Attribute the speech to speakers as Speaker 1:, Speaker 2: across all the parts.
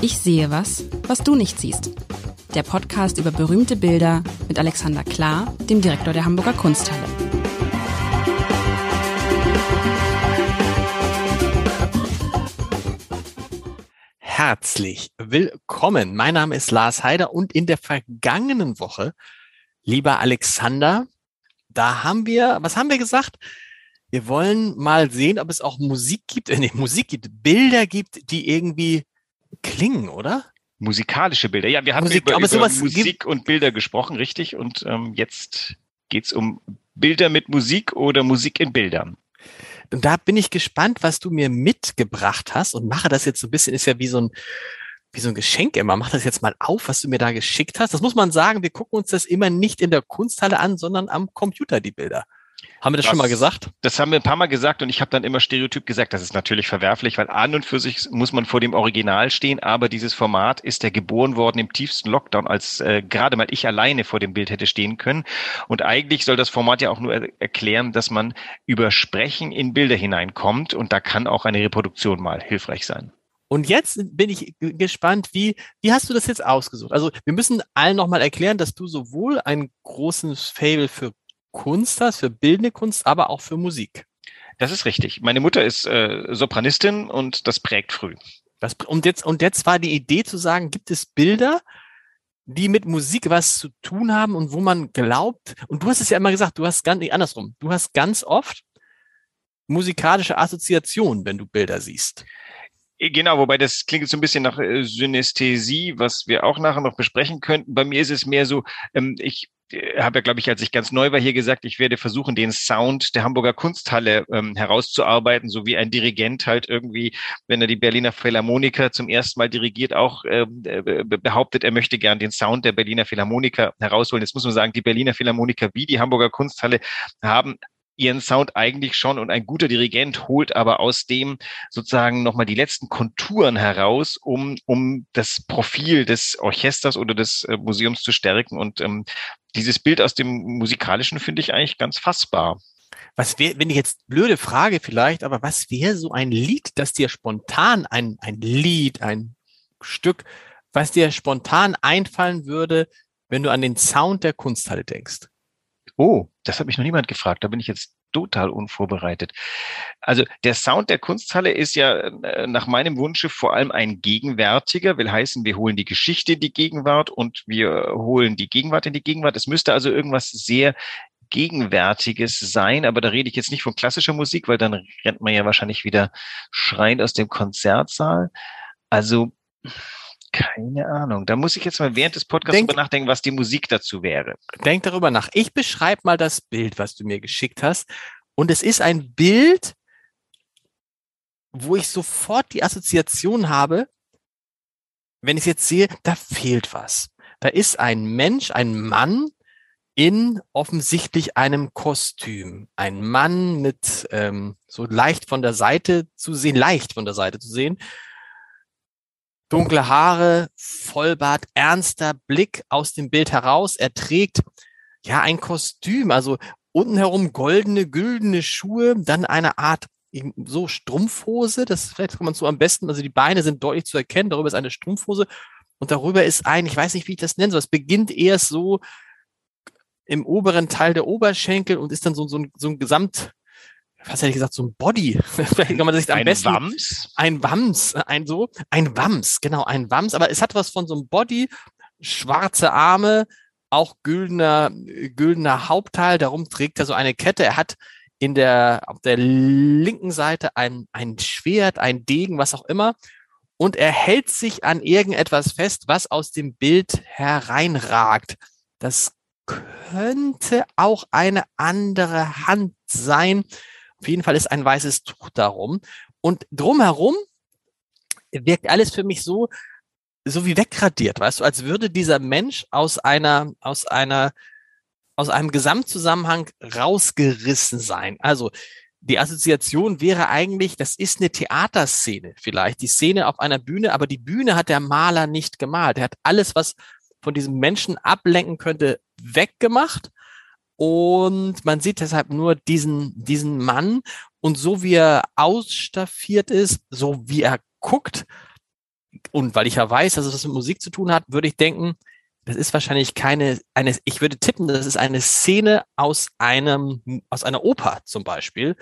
Speaker 1: Ich sehe was, was du nicht siehst. Der Podcast über berühmte Bilder mit Alexander Klar, dem Direktor der Hamburger Kunsthalle.
Speaker 2: Herzlich willkommen. Mein Name ist Lars Heider und in der vergangenen Woche, lieber Alexander, da haben wir, was haben wir gesagt? Wir wollen mal sehen, ob es auch Musik gibt, äh, nee, Musik gibt, Bilder gibt, die irgendwie klingen, oder?
Speaker 3: Musikalische Bilder. Ja, wir haben
Speaker 2: Musik,
Speaker 3: über, über Musik und Bilder gesprochen, richtig? Und ähm, jetzt geht's um Bilder mit Musik oder Musik in Bildern.
Speaker 2: Und da bin ich gespannt, was du mir mitgebracht hast und mache das jetzt so ein bisschen, ist ja wie so ein, wie so ein Geschenk immer. Mach das jetzt mal auf, was du mir da geschickt hast. Das muss man sagen, wir gucken uns das immer nicht in der Kunsthalle an, sondern am Computer, die Bilder. Haben wir das,
Speaker 3: Das-
Speaker 2: schon mal gesagt?
Speaker 3: Das haben wir ein paar Mal gesagt und ich habe dann immer stereotyp gesagt, das ist natürlich verwerflich, weil an und für sich muss man vor dem Original stehen, aber dieses Format ist ja geboren worden im tiefsten Lockdown, als äh, gerade mal ich alleine vor dem Bild hätte stehen können. Und eigentlich soll das Format ja auch nur er erklären, dass man über Sprechen in Bilder hineinkommt und da kann auch eine Reproduktion mal hilfreich sein.
Speaker 2: Und jetzt bin ich gespannt, wie, wie hast du das jetzt ausgesucht? Also wir müssen allen nochmal erklären, dass du sowohl einen großen Fable für Kunst hast, für bildende Kunst, aber auch für Musik.
Speaker 3: Das ist richtig. Meine Mutter ist äh, Sopranistin und das prägt früh.
Speaker 2: Das, und, jetzt, und jetzt war die Idee zu sagen, gibt es Bilder, die mit Musik was zu tun haben und wo man glaubt, und du hast es ja immer gesagt, du hast ganz, nee, andersrum, du hast ganz oft musikalische Assoziationen, wenn du Bilder siehst.
Speaker 3: Eh, Genau, wobei das klingt jetzt so ein bisschen nach äh, Synästhesie, was wir auch nachher noch besprechen könnten. Bei mir ist es mehr so, ähm, ich äh, habe ja, glaube ich, als ich ganz neu war hier gesagt, ich werde versuchen, den Sound der Hamburger Kunsthalle ähm, herauszuarbeiten, so wie ein Dirigent halt irgendwie, wenn er die Berliner Philharmoniker zum ersten Mal dirigiert, auch ähm, äh, be- behauptet, er möchte gern den Sound der Berliner Philharmoniker herausholen. Jetzt muss man sagen, die Berliner Philharmoniker wie die Hamburger Kunsthalle haben ihren Sound eigentlich schon und ein guter Dirigent holt aber aus dem sozusagen nochmal die letzten Konturen heraus, um, um das Profil des Orchesters oder des äh, Museums zu stärken. Und ähm, dieses Bild aus dem Musikalischen finde ich eigentlich ganz fassbar.
Speaker 2: Was wäre, wenn ich jetzt blöde Frage vielleicht, aber was wäre so ein Lied, das dir spontan ein, ein Lied, ein Stück, was dir spontan einfallen würde, wenn du an den Sound der Kunsthalle denkst?
Speaker 3: Oh, das hat mich noch niemand gefragt. Da bin ich jetzt total unvorbereitet. Also der Sound der Kunsthalle ist ja äh, nach meinem Wunsche vor allem ein gegenwärtiger, will heißen, wir holen die Geschichte in die Gegenwart und wir holen die Gegenwart in die Gegenwart. Es müsste also irgendwas sehr Gegenwärtiges sein, aber da rede ich jetzt nicht von klassischer Musik, weil dann rennt man ja wahrscheinlich wieder schreiend aus dem Konzertsaal. Also keine Ahnung. Da muss ich jetzt mal während des Podcasts
Speaker 2: Denk-
Speaker 3: drüber nachdenken, was die Musik dazu wäre.
Speaker 2: Denk darüber nach. Ich beschreibe mal das Bild, was du mir geschickt hast. Und es ist ein Bild, wo ich sofort die Assoziation habe, wenn ich es jetzt sehe, da fehlt was. Da ist ein Mensch, ein Mann in offensichtlich einem Kostüm. Ein Mann mit ähm, so leicht von der Seite zu sehen, leicht von der Seite zu sehen. Dunkle Haare, Vollbart, ernster Blick aus dem Bild heraus. Er trägt ja ein Kostüm, also unten herum goldene, güldene Schuhe, dann eine Art so Strumpfhose, das vielleicht kann man so am besten, also die Beine sind deutlich zu erkennen, darüber ist eine Strumpfhose und darüber ist ein, ich weiß nicht, wie ich das nennen soll, es beginnt erst so im oberen Teil der Oberschenkel und ist dann so, so, ein, so ein Gesamt, was hätte ich gesagt, so ein Body. Vielleicht kann man sich am
Speaker 3: Ein
Speaker 2: besten
Speaker 3: Wams?
Speaker 2: ein Wams, ein so, ein Wams, genau, ein Wams, aber es hat was von so einem Body, schwarze Arme, auch güldener, güldener Hauptteil, darum trägt er so eine Kette. Er hat in der, auf der linken Seite ein, ein Schwert, ein Degen, was auch immer. Und er hält sich an irgendetwas fest, was aus dem Bild hereinragt. Das könnte auch eine andere Hand sein. Auf jeden Fall ist ein weißes Tuch darum. Und drumherum wirkt alles für mich so, so wie wegradiert, weißt du, als würde dieser Mensch aus einer, aus einer, aus einem Gesamtzusammenhang rausgerissen sein. Also die Assoziation wäre eigentlich, das ist eine Theaterszene vielleicht, die Szene auf einer Bühne, aber die Bühne hat der Maler nicht gemalt. Er hat alles, was von diesem Menschen ablenken könnte, weggemacht. Und man sieht deshalb nur diesen, diesen Mann und so wie er ausstaffiert ist, so wie er guckt, und weil ich ja weiß, dass es was mit Musik zu tun hat, würde ich denken, das ist wahrscheinlich keine, eine, ich würde tippen, das ist eine Szene aus einem, aus einer Oper zum Beispiel.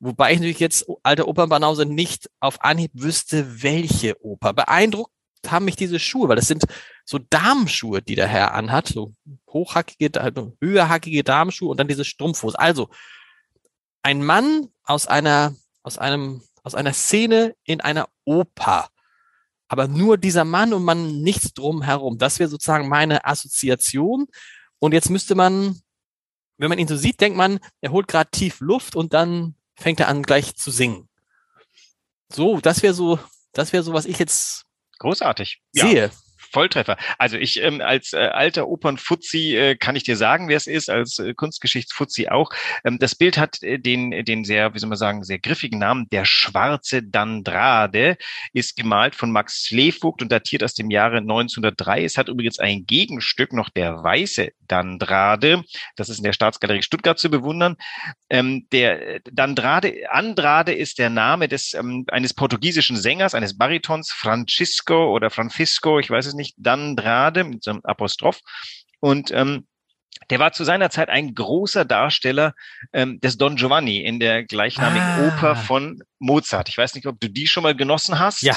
Speaker 2: Wobei ich natürlich jetzt, alte Opernbanause, nicht auf Anhieb wüsste, welche Oper. Beeindruckt haben mich diese Schuhe, weil das sind so Damenschuhe, die der Herr anhat, so hochhackige, höherhackige Damenschuhe und dann diese Strumpfhose. Also, ein Mann aus einer, aus einem, aus einer Szene in einer Oper aber nur dieser Mann und man nichts drumherum. Das wäre sozusagen meine Assoziation. Und jetzt müsste man, wenn man ihn so sieht, denkt man, er holt gerade tief Luft und dann fängt er an gleich zu singen. So, das wäre so, das wäre so, was ich jetzt
Speaker 3: großartig
Speaker 2: sehe.
Speaker 3: Volltreffer. Also ich ähm, als äh, alter Opernfuzzi äh, kann ich dir sagen, wer es ist, als äh, Kunstgeschichtsfuzzi auch. Ähm, das Bild hat äh, den, den sehr, wie soll man sagen, sehr griffigen Namen, der schwarze Dandrade, ist gemalt von Max Slevogt und datiert aus dem Jahre 1903. Es hat übrigens ein Gegenstück, noch der weiße Dandrade. Das ist in der Staatsgalerie Stuttgart zu bewundern. Ähm, der Dandrade, Andrade ist der Name des, ähm, eines portugiesischen Sängers, eines Baritons, Francisco oder Francisco, ich weiß es nicht, nicht Dandrade mit so einem Apostroph. Und ähm, der war zu seiner Zeit ein großer Darsteller ähm, des Don Giovanni in der gleichnamigen ah. Oper von Mozart. Ich weiß nicht, ob du die schon mal genossen hast.
Speaker 2: Ja.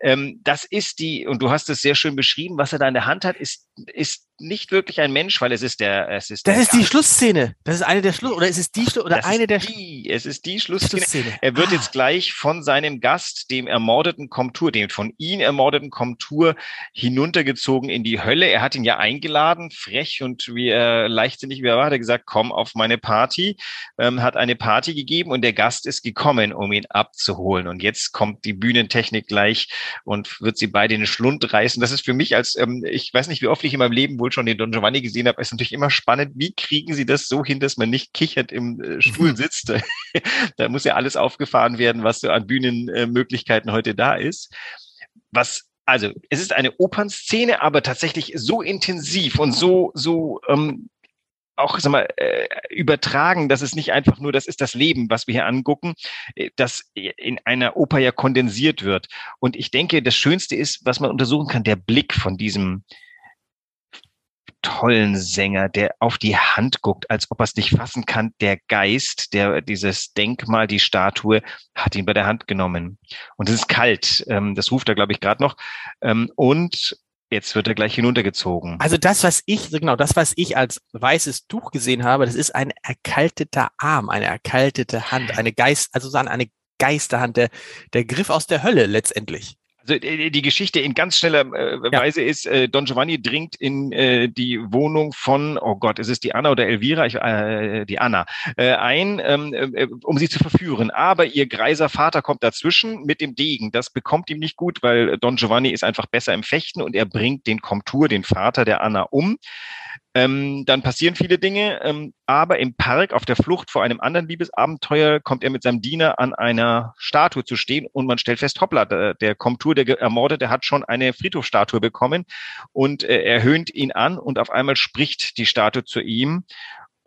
Speaker 3: Ähm, das ist die, und du hast es sehr schön beschrieben, was er da in der Hand hat, ist, ist nicht wirklich ein Mensch, weil es ist der, es ist
Speaker 2: Das ist die Schlussszene. Das ist eine der Schluss, oder ist es die Schluss, oder
Speaker 3: das
Speaker 2: eine der
Speaker 3: die, es ist die Schlussszene. Schlussszene. Er wird ah. jetzt gleich von seinem Gast, dem ermordeten Komtur, dem von ihm ermordeten Komtur hinuntergezogen in die Hölle. Er hat ihn ja eingeladen, frech und wie er leichtsinnig wie er war, hat er gesagt, komm auf meine Party, ähm, hat eine Party gegeben und der Gast ist gekommen, um ihn abzuholen. Und jetzt kommt die Bühnentechnik gleich und wird sie beide in den Schlund reißen. Das ist für mich als, ähm, ich weiß nicht, wie oft ich in meinem Leben wohl schon den Don Giovanni gesehen habe, ist natürlich immer spannend, wie kriegen sie das so hin, dass man nicht kichert im äh, Stuhl sitzt. da muss ja alles aufgefahren werden, was so an Bühnenmöglichkeiten heute da ist. Was also es ist eine Opernszene, aber tatsächlich so intensiv und so so ähm, auch sag mal, äh, übertragen, dass es nicht einfach nur das ist das Leben, was wir hier angucken, äh, das in einer Oper ja kondensiert wird. Und ich denke, das Schönste ist, was man untersuchen kann, der Blick von diesem tollen Sänger, der auf die Hand guckt, als ob er es nicht fassen kann. Der Geist, der dieses Denkmal, die Statue, hat ihn bei der Hand genommen. Und es ist kalt. Ähm, das ruft er, glaube ich, gerade noch. Ähm, und Jetzt wird er gleich hinuntergezogen.
Speaker 2: Also das, was ich, genau, das, was ich als weißes Tuch gesehen habe, das ist ein erkalteter Arm, eine erkaltete Hand, eine Geist, also eine Geisterhand, der, der Griff aus der Hölle letztendlich.
Speaker 3: Also äh, die Geschichte in ganz schneller äh, ja. Weise ist, äh, Don Giovanni dringt in äh, die Wohnung von, oh Gott, ist es die Anna oder Elvira? Ich, äh, die Anna, äh, ein, ähm, äh, um sie zu verführen. Aber ihr greiser Vater kommt dazwischen mit dem Degen. Das bekommt ihm nicht gut, weil Don Giovanni ist einfach besser im Fechten und er bringt den Komtur, den Vater der Anna, um. Ähm, dann passieren viele Dinge, ähm, aber im Park auf der Flucht vor einem anderen Liebesabenteuer kommt er mit seinem Diener an einer Statue zu stehen und man stellt fest, hoppla, der, der Komtur, der Ermordete, hat schon eine Friedhofstatue bekommen und äh, er höhnt ihn an und auf einmal spricht die Statue zu ihm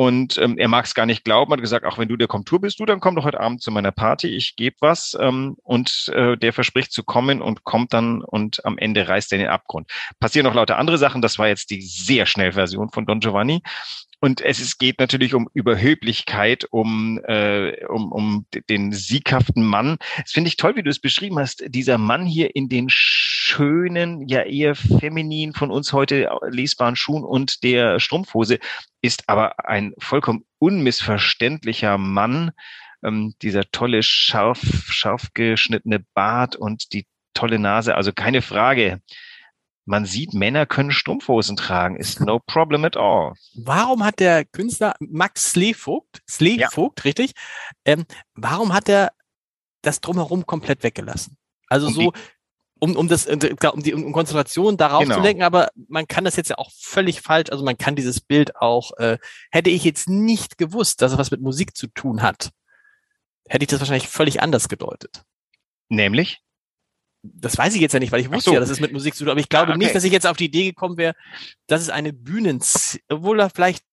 Speaker 3: und ähm, er mag es gar nicht glauben, hat gesagt, auch wenn du der Komtur bist, du, dann komm doch heute Abend zu meiner Party, ich gebe was. Ähm, und äh, der verspricht zu kommen und kommt dann und am Ende reißt er in den Abgrund. Passieren noch lauter andere Sachen, das war jetzt die sehr schnell Version von Don Giovanni. Und es ist, geht natürlich um Überhöblichkeit, um, äh, um, um den sieghaften Mann. Das finde ich toll, wie du es beschrieben hast. Dieser Mann hier in den schönen, ja eher feminin von uns heute lesbaren Schuhen und der Strumpfhose ist aber ein vollkommen unmissverständlicher Mann. Ähm, dieser tolle, scharf, scharf geschnittene Bart und die tolle Nase. Also keine Frage man sieht, Männer können Strumpfhosen tragen, ist no problem at all.
Speaker 2: Warum hat der Künstler Max Slevogt, Slevogt, ja. richtig, ähm, warum hat er das drumherum komplett weggelassen? Also um so, um, um das, äh, um die um Konzentration darauf genau. zu lenken, aber man kann das jetzt ja auch völlig falsch, also man kann dieses Bild auch, äh, hätte ich jetzt nicht gewusst, dass es was mit Musik zu tun hat, hätte ich das wahrscheinlich völlig anders gedeutet.
Speaker 3: Nämlich?
Speaker 2: Das weiß ich jetzt ja nicht, weil ich wusste so. ja, dass es mit Musik zu tun, aber ich glaube ah, okay. nicht, dass ich jetzt auf die Idee gekommen wäre, dass es eine Bühnen, obwohl er vielleicht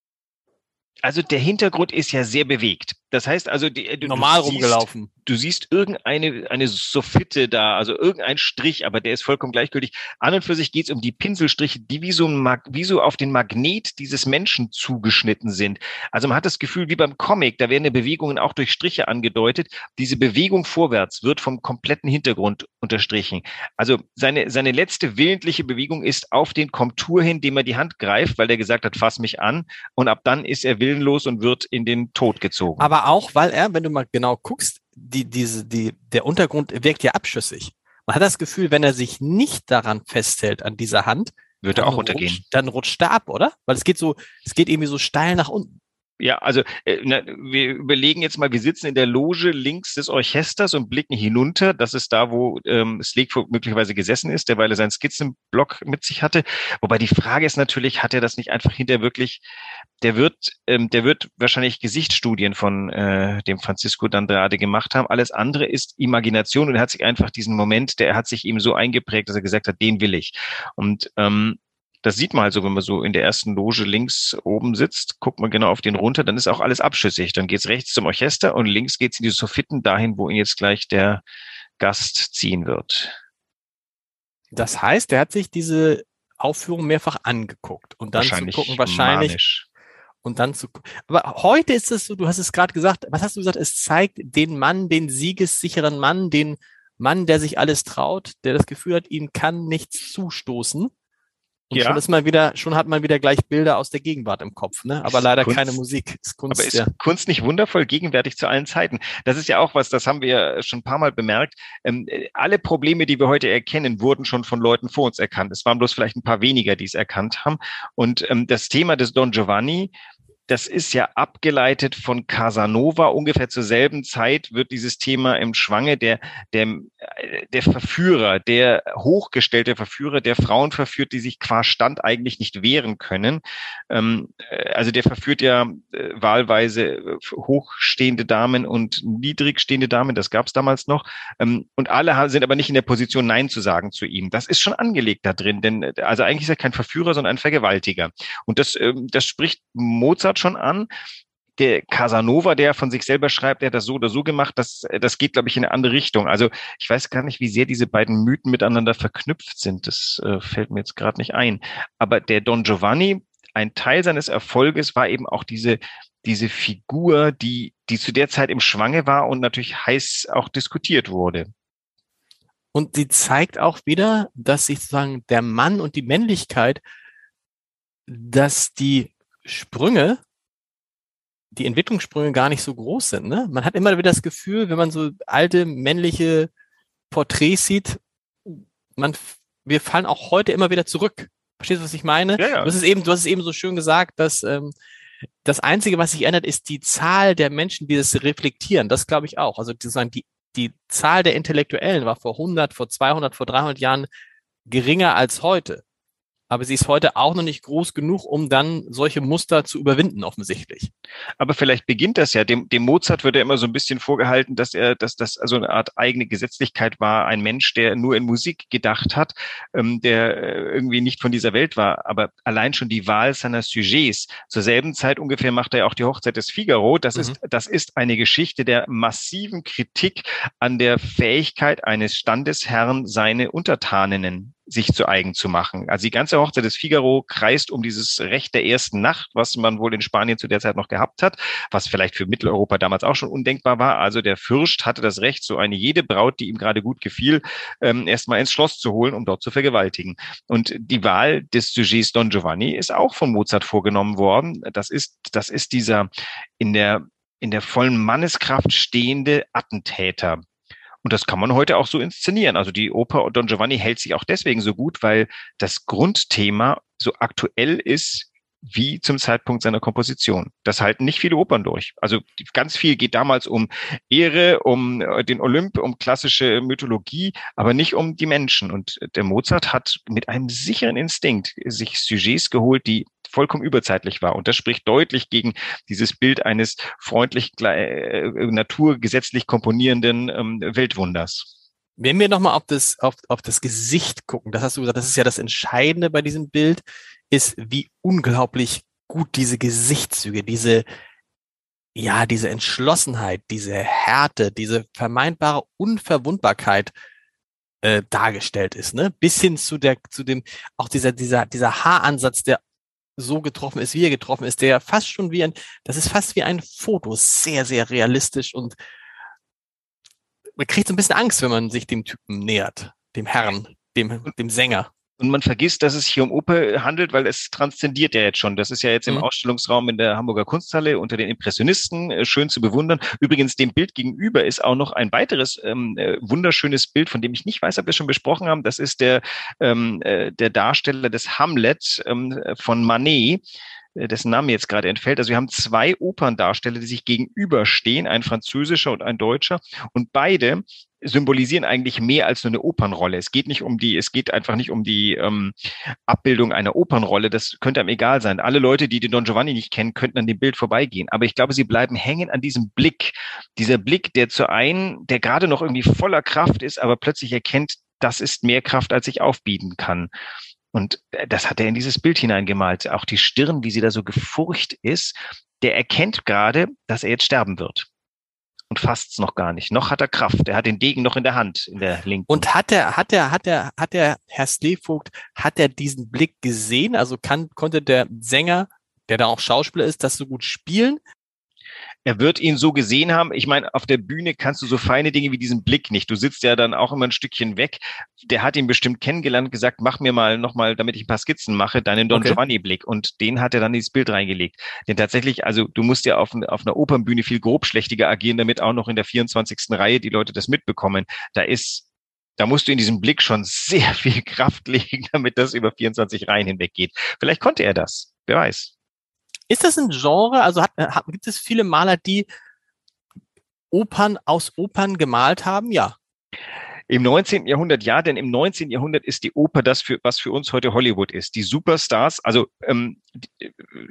Speaker 3: also der Hintergrund ist ja sehr bewegt. Das heißt also, die,
Speaker 2: du, normal du rumgelaufen.
Speaker 3: Siehst, du siehst irgendeine eine Soffitte da, also irgendein Strich, aber der ist vollkommen gleichgültig. An und für sich geht es um die Pinselstriche, die wie so, ein wie so auf den Magnet dieses Menschen zugeschnitten sind. Also man hat das Gefühl, wie beim Comic, da werden die Bewegungen auch durch Striche angedeutet. Diese Bewegung vorwärts wird vom kompletten Hintergrund unterstrichen. Also seine, seine letzte willentliche Bewegung ist auf den Kontur hin, dem er die Hand greift, weil er gesagt hat, fass mich an. Und ab dann ist er willenlos und wird in den Tod gezogen.
Speaker 2: Aber auch, weil er, wenn du mal genau guckst, die, diese, die, der Untergrund wirkt ja abschüssig. Man hat das Gefühl, wenn er sich nicht daran festhält, an dieser Hand,
Speaker 3: wird er auch untergehen.
Speaker 2: Rutscht, dann rutscht er ab, oder? Weil es geht so, es geht irgendwie so steil nach unten.
Speaker 3: Ja, also äh, na, wir überlegen jetzt mal, wir sitzen in der Loge links des Orchesters und blicken hinunter. Das ist da, wo ähm, Sleekfoot möglicherweise gesessen ist, derweil er seinen Skizzenblock mit sich hatte. Wobei die Frage ist natürlich, hat er das nicht einfach hinter wirklich, der wird, ähm, der wird wahrscheinlich Gesichtsstudien von äh, dem Francisco D'Andrade gemacht haben. Alles andere ist Imagination und er hat sich einfach diesen Moment, der hat sich ihm so eingeprägt, dass er gesagt hat, den will ich. Und ähm, das sieht man also, wenn man so in der ersten Loge links oben sitzt, guckt man genau auf den runter, dann ist auch alles abschüssig. Dann geht's rechts zum Orchester und links geht's in die Soffitten dahin, wo ihn jetzt gleich der Gast ziehen wird.
Speaker 2: Das heißt, er hat sich diese Aufführung mehrfach angeguckt und dann zu gucken, wahrscheinlich. Manisch. Und dann zu Aber heute ist es so, du hast es gerade gesagt, was hast du gesagt? Es zeigt den Mann, den siegessicheren Mann, den Mann, der sich alles traut, der das Gefühl hat, ihm kann nichts zustoßen. Und ja. schon ist man wieder, schon hat man wieder gleich Bilder aus der Gegenwart im Kopf, ne? Aber leider Kunst, keine Musik.
Speaker 3: Ist Kunst, aber ist ja. Kunst nicht wundervoll gegenwärtig zu allen Zeiten? Das ist ja auch was, das haben wir schon ein paar Mal bemerkt. Ähm, alle Probleme, die wir heute erkennen, wurden schon von Leuten vor uns erkannt. Es waren bloß vielleicht ein paar weniger, die es erkannt haben. Und ähm, das Thema des Don Giovanni das ist ja abgeleitet von Casanova. Ungefähr zur selben Zeit wird dieses Thema im Schwange der, der, der Verführer, der hochgestellte Verführer, der Frauen verführt, die sich qua Stand eigentlich nicht wehren können. Ähm, äh, also der verführt ja äh, wahlweise äh, hochstehende Damen und niedrigstehende Damen, das gab es damals noch. Ähm, und alle sind aber nicht in der Position, Nein zu sagen zu ihm. Das ist schon angelegt da drin, denn äh, also eigentlich ist er kein Verführer, sondern ein Vergewaltiger. Und das, ähm, das spricht Mozart schon an. Der Casanova, der von sich selber schreibt, der hat das so oder so gemacht, das, das geht, glaube ich, in eine andere Richtung. Also ich weiß gar nicht, wie sehr diese beiden Mythen miteinander verknüpft sind. Das äh, fällt mir jetzt gerade nicht ein. Aber der Don Giovanni, ein Teil seines Erfolges war eben auch diese, diese Figur, die, die zu der Zeit im Schwange war und natürlich heiß auch diskutiert wurde.
Speaker 2: Und sie zeigt auch wieder, dass sich sozusagen der Mann und die Männlichkeit, dass die Sprünge, die Entwicklungssprünge gar nicht so groß sind. Ne? Man hat immer wieder das Gefühl, wenn man so alte männliche Porträts sieht, man, wir fallen auch heute immer wieder zurück. Verstehst du, was ich meine? Ja, ja. Du, hast es eben, du hast es eben so schön gesagt, dass ähm, das Einzige, was sich ändert, ist die Zahl der Menschen, die das reflektieren. Das glaube ich auch. Also sozusagen die, die Zahl der Intellektuellen war vor 100, vor 200, vor 300 Jahren geringer als heute aber sie ist heute auch noch nicht groß genug, um dann solche Muster zu überwinden, offensichtlich.
Speaker 3: Aber vielleicht beginnt das ja. Dem, dem Mozart wird ja immer so ein bisschen vorgehalten, dass er, dass das also eine Art eigene Gesetzlichkeit war, ein Mensch, der nur in Musik gedacht hat, ähm, der äh, irgendwie nicht von dieser Welt war. Aber allein schon die Wahl seiner Sujets, zur selben Zeit ungefähr macht er ja auch die Hochzeit des Figaro. Das mhm. ist, das ist eine Geschichte der massiven Kritik an der Fähigkeit eines Standesherrn, seine Untertaninnen sich zu eigen zu machen. Also die ganze Hochzeit des Figaro kreist um dieses Recht der ersten Nacht, was man wohl in Spanien zu der Zeit noch gehabt hat, was vielleicht für Mitteleuropa damals auch schon undenkbar war. Also der Fürst hatte das Recht, so eine jede Braut, die ihm gerade gut gefiel, ähm, erstmal ins Schloss zu holen, um dort zu vergewaltigen. Und die Wahl des Sujets Don Giovanni ist auch von Mozart vorgenommen worden. Das ist, das ist dieser in der in der vollen Manneskraft stehende Attentäter. Und das kann man heute auch so inszenieren. Also die Oper Don Giovanni hält sich auch deswegen so gut, weil das Grundthema so aktuell ist wie zum Zeitpunkt seiner Komposition. Das halten nicht viele Opern durch. Also ganz viel geht damals um Ehre, um äh, den Olymp, um klassische Mythologie, aber nicht um die Menschen. Und der Mozart hat mit einem sicheren Instinkt sich Sujets geholt, die vollkommen überzeitlich war. Und das spricht deutlich gegen dieses Bild eines freundlich, äh, naturgesetzlich komponierenden ähm, Weltwunders.
Speaker 2: Wenn wir nochmal auf das, auf, auf das Gesicht gucken, das hast du gesagt, das ist ja das Entscheidende bei diesem Bild, ist, wie unglaublich gut diese Gesichtszüge, diese ja, diese Entschlossenheit, diese Härte, diese vermeintbare Unverwundbarkeit äh, dargestellt ist, ne? Bis hin zu der, zu dem, auch dieser, dieser, dieser Haaransatz, der so getroffen ist, wie er getroffen ist, der fast schon wie ein, das ist fast wie ein Foto, sehr, sehr realistisch und man kriegt so ein bisschen Angst, wenn man sich dem Typen nähert, dem Herrn, dem, dem Sänger.
Speaker 3: Und man vergisst, dass es hier um Oper handelt, weil es transzendiert ja jetzt schon. Das ist ja jetzt im mhm. Ausstellungsraum in der Hamburger Kunsthalle unter den Impressionisten äh, schön zu bewundern. Übrigens, dem Bild gegenüber ist auch noch ein weiteres ähm, äh, wunderschönes Bild, von dem ich nicht weiß, ob wir es schon besprochen haben. Das ist der, ähm, äh, der Darsteller des Hamlet ähm, von Manet dessen Name jetzt gerade entfällt. Also wir haben zwei Operndarsteller, die sich gegenüberstehen, ein französischer und ein deutscher. Und beide symbolisieren eigentlich mehr als nur eine Opernrolle. Es geht nicht um die, es geht einfach nicht um die ähm, Abbildung einer Opernrolle. Das könnte einem egal sein. Alle Leute, die den Don Giovanni nicht kennen, könnten an dem Bild vorbeigehen. Aber ich glaube, sie bleiben hängen an diesem Blick. Dieser Blick, der zu einen, der gerade noch irgendwie voller Kraft ist, aber plötzlich erkennt, das ist mehr Kraft, als ich aufbieten kann. Und äh, das hat er in dieses Bild hineingemalt. Auch die Stirn, wie sie da so gefurcht ist, der erkennt gerade, dass er jetzt sterben wird und fasst's noch gar nicht. Noch hat er Kraft. Er hat den Degen noch in der Hand, in der linken.
Speaker 2: Und hat er, hat er, hat er, hat der Herr Slevogt, hat er diesen Blick gesehen? Also kann, konnte der Sänger, der da auch Schauspieler ist, das so gut spielen?
Speaker 3: Er wird ihn so gesehen haben. Ich meine, auf der Bühne kannst du so feine Dinge wie diesen Blick nicht. Du sitzt ja dann auch immer ein Stückchen weg. Der hat ihn bestimmt kennengelernt, gesagt, mach mir mal nochmal, damit ich ein paar Skizzen mache, deinen Don okay. Giovanni-Blick. Und den hat er dann ins Bild reingelegt. Denn tatsächlich, also du musst ja auf, auf einer Opernbühne viel grobschlächtiger agieren, damit auch noch in der 24. Reihe die Leute das mitbekommen. Da ist da musst du in diesem Blick schon sehr viel Kraft legen, damit das über 24 Reihen hinweg geht. Vielleicht konnte er das. Wer weiß.
Speaker 2: Ist das ein Genre? Also hat, hat, gibt es viele Maler, die Opern aus Opern gemalt haben? Ja.
Speaker 3: Im 19. Jahrhundert ja, denn im 19. Jahrhundert ist die Oper das, für, was für uns heute Hollywood ist. Die Superstars, also ähm, äh,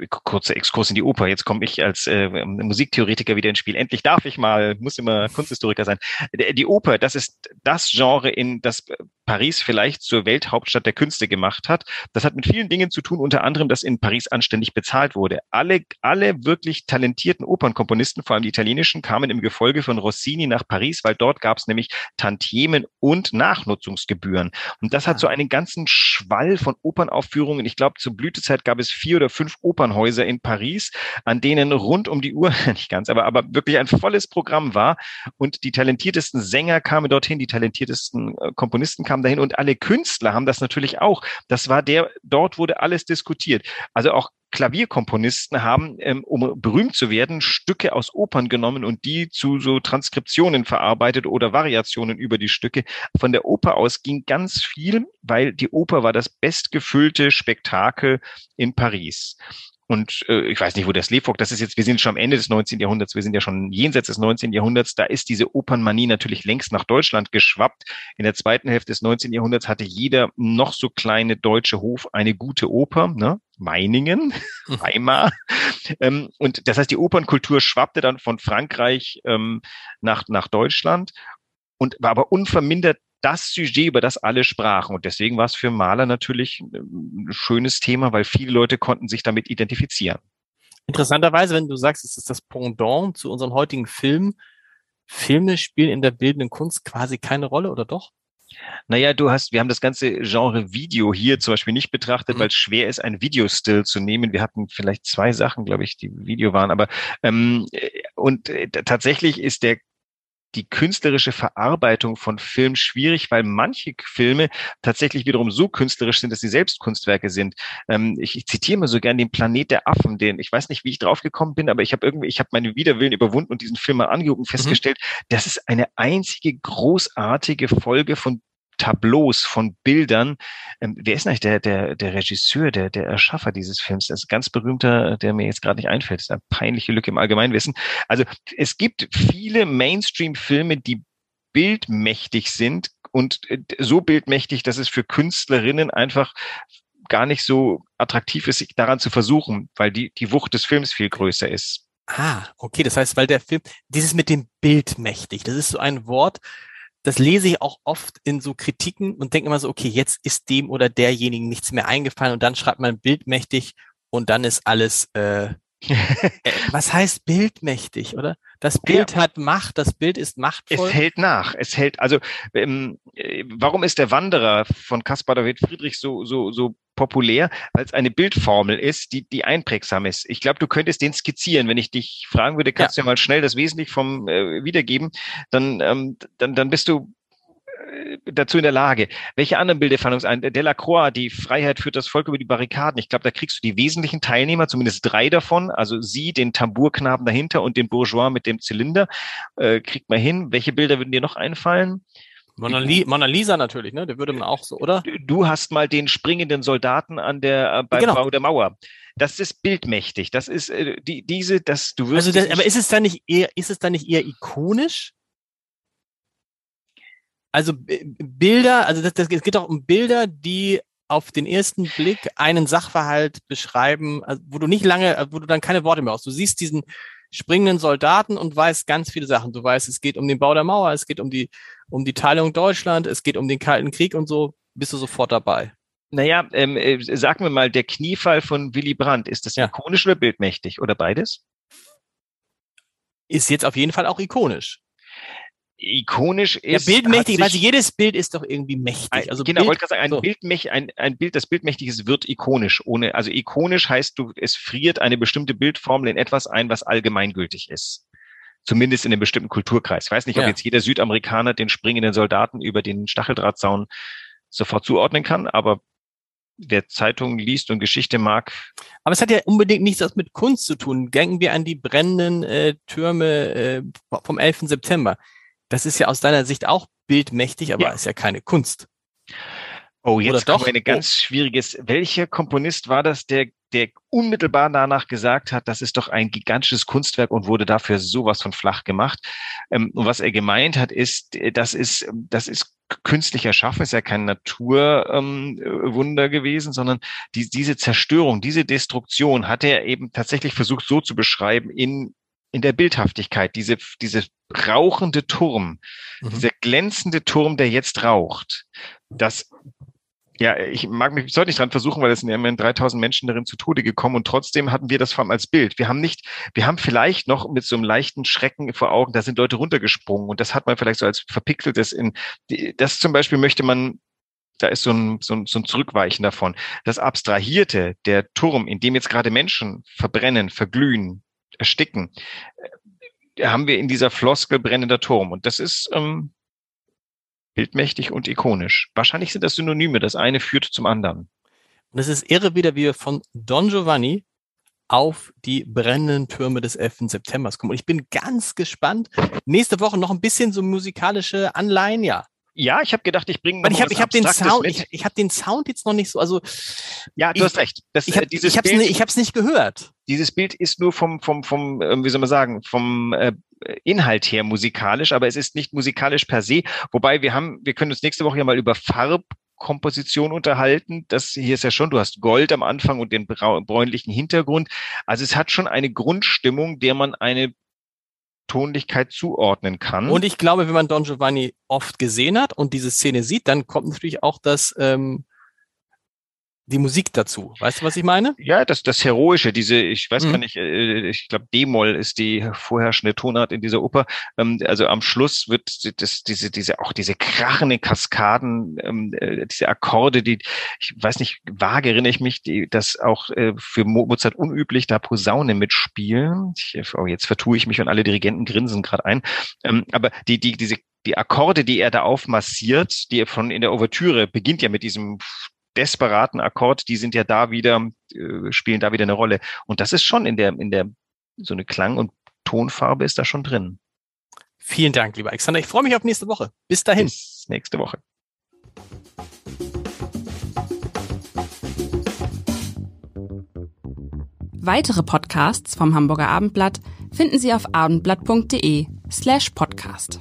Speaker 3: kurzer Exkurs in die Oper. Jetzt komme ich als äh, Musiktheoretiker wieder ins Spiel. Endlich darf ich mal, muss immer Kunsthistoriker sein. Die Oper, das ist das Genre, in das Paris vielleicht zur Welthauptstadt der Künste gemacht hat. Das hat mit vielen Dingen zu tun, unter anderem, dass in Paris anständig bezahlt wurde. Alle, alle wirklich talentierten Opernkomponisten, vor allem die italienischen, kamen im Gefolge von Rossini nach Paris, weil dort gab es nämlich Tantiemen und Nachnutzungsgebühren. Und das hat so ah. einen ganzen Schwall von Opernaufführungen. Ich glaube, zur Blütezeit gab es vier oder fünf Opernhäuser in Paris, an denen rund um die Uhr, nicht ganz, aber, aber wirklich ein volles Programm war. Und die talentiertesten Sänger kamen dorthin, die talentiertesten äh, Komponisten kamen dahin und alle Künstler haben das natürlich auch. Das war der, dort wurde alles diskutiert. Also auch Klavierkomponisten haben, ähm, um berühmt zu werden, Stücke aus Opern genommen und die zu so Transkriptionen verarbeitet oder Variationen über die Stücke. Von der Oper aus ging ganz viel, weil die Oper war das bestgefüllte Spektakel in Paris. Und äh, ich weiß nicht, wo das Lefock, das ist jetzt, wir sind schon am Ende des 19. Jahrhunderts, wir sind ja schon jenseits des 19. Jahrhunderts, da ist diese Opernmanie natürlich längst nach Deutschland geschwappt. In der zweiten Hälfte des 19. Jahrhunderts hatte jeder noch so kleine deutsche Hof eine gute Oper, ne? Meiningen, Weimar. ähm, und das heißt, die Opernkultur schwappte dann von Frankreich ähm, nach, nach Deutschland und war aber unvermindert das Sujet, über das alle sprachen. Und deswegen war es für Maler natürlich ein schönes Thema, weil viele Leute konnten sich damit identifizieren.
Speaker 2: Interessanterweise, wenn du sagst, es ist das Pendant zu unseren heutigen Filmen, Filme spielen in der bildenden Kunst quasi keine Rolle, oder doch?
Speaker 3: Naja, du hast, wir haben das ganze Genre Video hier zum Beispiel nicht betrachtet, mhm. weil es schwer ist, ein Videostill zu nehmen. Wir hatten vielleicht zwei Sachen, glaube ich, die Video waren, aber ähm, und äh, tatsächlich ist der die künstlerische Verarbeitung von Film schwierig, weil manche Filme tatsächlich wiederum so künstlerisch sind, dass sie selbst Kunstwerke sind. Ähm, ich, ich zitiere mal so gern den Planet der Affen, den ich weiß nicht, wie ich draufgekommen bin, aber ich habe irgendwie, ich habe meine Widerwillen überwunden und diesen Film mal angeguckt und mhm. festgestellt, mhm. das ist eine einzige großartige Folge von Tableaus, von Bildern. Ähm, wer ist eigentlich der, der, der Regisseur, der, der Erschaffer dieses Films? Das ist ein ganz berühmter, der mir jetzt gerade nicht einfällt. Das ist eine peinliche Lücke im Allgemeinwissen. Also es gibt viele Mainstream-Filme, die bildmächtig sind und äh, so bildmächtig, dass es für Künstlerinnen einfach gar nicht so attraktiv ist, sich daran zu versuchen, weil die, die Wucht des Films viel größer ist.
Speaker 2: Ah, okay. Das heißt, weil der Film, dieses mit dem bildmächtig, das ist so ein Wort, das lese ich auch oft in so Kritiken und denke immer so, okay, jetzt ist dem oder derjenigen nichts mehr eingefallen und dann schreibt man bildmächtig und dann ist alles, äh, Äh, was heißt bildmächtig, oder? Das Bild ja. hat Macht, das Bild ist machtvoll.
Speaker 3: Es hält nach. Es hält, also ähm, äh, warum ist der Wanderer von Caspar David Friedrich so, so, so populär? Weil es eine Bildformel ist, die, die einprägsam ist. Ich glaube, du könntest den skizzieren. Wenn ich dich fragen würde, kannst ja. du ja mal schnell das Wesentliche vom äh, wiedergeben, dann, ähm, dann, dann bist du dazu in der Lage. Welche anderen Bilder fallen uns ein? Delacroix, die Freiheit führt das Volk über die Barrikaden. Ich glaube, da kriegst du die wesentlichen Teilnehmer, zumindest drei davon. Also sie, den Tambourknaben dahinter und den Bourgeois mit dem Zylinder. Äh, kriegt man hin. Welche Bilder würden dir noch einfallen?
Speaker 2: Mona, Li Mona Lisa natürlich, ne? Der würde man auch so, oder?
Speaker 3: Du hast mal den springenden Soldaten an der äh, beim genau. Bau der Mauer. Das ist bildmächtig. Das ist äh, die diese, das du wirst.
Speaker 2: Also, das, aber ist es dann nicht eher, ist es dann nicht eher ikonisch? Also Bilder, also das, das, es geht auch um Bilder, die auf den ersten Blick einen Sachverhalt beschreiben, also wo du nicht lange, wo du dann keine Worte mehr hast. Du siehst diesen springenden Soldaten und weißt ganz viele Sachen. Du weißt, es geht um den Bau der Mauer, es geht um die, um die Teilung Deutschland, es geht um den Kalten Krieg und so, bist du sofort dabei.
Speaker 3: Naja, ähm, äh, sagen wir mal, der Kniefall von Willy Brandt, ist das ja. ikonisch oder bildmächtig oder beides?
Speaker 2: Ist jetzt auf jeden Fall auch ikonisch
Speaker 3: ikonisch ist.
Speaker 2: Ja, bildmächtig, weil jedes Bild ist doch irgendwie mächtig.
Speaker 3: Also genau, Bild, wollte gerade sagen, ein so. Bild, ein, ein Bild, das bildmächtig ist, wird ikonisch. Ohne, also ikonisch heißt du, es friert eine bestimmte Bildformel in etwas ein, was allgemeingültig ist. Zumindest in einem bestimmten Kulturkreis. Ich weiß nicht, ob ja. jetzt jeder Südamerikaner den springenden Soldaten über den Stacheldrahtzaun sofort zuordnen kann, aber wer Zeitungen liest und Geschichte mag.
Speaker 2: Aber es hat ja unbedingt nichts mit Kunst zu tun. Denken wir an die brennenden äh, Türme äh, vom 11. September. Das ist ja aus deiner Sicht auch bildmächtig, aber ja. ist ja keine Kunst.
Speaker 3: Oh, jetzt doch? eine ganz schwieriges. Welcher Komponist war das, der, der unmittelbar danach gesagt hat, das ist doch ein gigantisches Kunstwerk und wurde dafür sowas von flach gemacht? Ähm, und was er gemeint hat, ist, das ist, das ist künstlich erschaffen, ist ja kein Naturwunder ähm, gewesen, sondern die, diese Zerstörung, diese Destruktion hat er eben tatsächlich versucht so zu beschreiben in in der Bildhaftigkeit, diese, diese rauchende Turm, mhm. dieser glänzende Turm, der jetzt raucht, das, ja, ich mag mich, ich sollte nicht dran versuchen, weil es sind ja immerhin 3000 Menschen darin zu Tode gekommen und trotzdem hatten wir das vor allem als Bild. Wir haben nicht, wir haben vielleicht noch mit so einem leichten Schrecken vor Augen, da sind Leute runtergesprungen und das hat man vielleicht so als verpixeltes in, das zum Beispiel möchte man da ist so ein, so, ein, so ein Zurückweichen davon. Das Abstrahierte, der Turm, in dem jetzt gerade Menschen verbrennen, verglühen, ersticken, äh, haben wir in dieser Floskel brennender Turm. Und das ist ähm, bildmächtig und ikonisch. Wahrscheinlich sind das Synonyme. Das eine führt zum anderen.
Speaker 2: Und es ist irre wieder, wie wir von Don Giovanni auf die brennenden Türme des 11. September kommen. Und ich bin ganz gespannt. Nächste Woche noch ein bisschen so musikalische Anleihen, ja.
Speaker 3: Ja, ich habe gedacht, ich bringe.
Speaker 2: Ich habe hab den Sound, mit. ich, ich habe den Sound jetzt noch nicht so. Also
Speaker 3: ja, du
Speaker 2: ich,
Speaker 3: hast recht.
Speaker 2: Das, ich habe äh, ich hab's, nicht, nicht gehört.
Speaker 3: Dieses Bild ist nur vom vom vom äh, wie soll man sagen vom äh, Inhalt her musikalisch, aber es ist nicht musikalisch per se. Wobei wir haben, wir können uns nächste Woche ja mal über Farbkomposition unterhalten. Das hier ist ja schon, du hast Gold am Anfang und den bräunlichen Hintergrund. Also es hat schon eine Grundstimmung, der man eine Tonlichkeit zuordnen kann.
Speaker 2: Und ich glaube, wenn man Don Giovanni oft gesehen hat und diese Szene sieht, dann kommt natürlich auch das ähm, die Musik dazu. Weißt du, was ich meine?
Speaker 3: Ja, das, das Heroische, diese, ich weiß mhm. gar nicht, äh, ich glaube, D-Moll ist die vorherrschende Tonart in dieser Oper. Ähm, also am Schluss wird das, diese, diese, auch diese krachende Kaskaden, ähm, äh, diese Akkorde, die, ich weiß nicht, vage erinnere ich mich, die, das auch äh, für Mozart unüblich, da Posaune mitspielen. Ich, oh, jetzt vertue ich mich und alle Dirigenten grinsen gerade ein. Ähm, aber die, die, diese die Akkorde, die er da aufmassiert, die er von in der Ouvertüre beginnt ja mit diesem desperaten Akkord, die sind ja da wieder, äh, spielen da wieder eine Rolle. Und das ist schon in der, in der, so eine Klang- und Tonfarbe ist da schon drin.
Speaker 2: Vielen Dank, lieber Alexander. Ich freue mich auf nächste Woche. Bis dahin. Bis
Speaker 3: nächste Woche.
Speaker 1: Weitere Podcasts vom Hamburger Abendblatt finden Sie auf abendblatt.de slash podcast.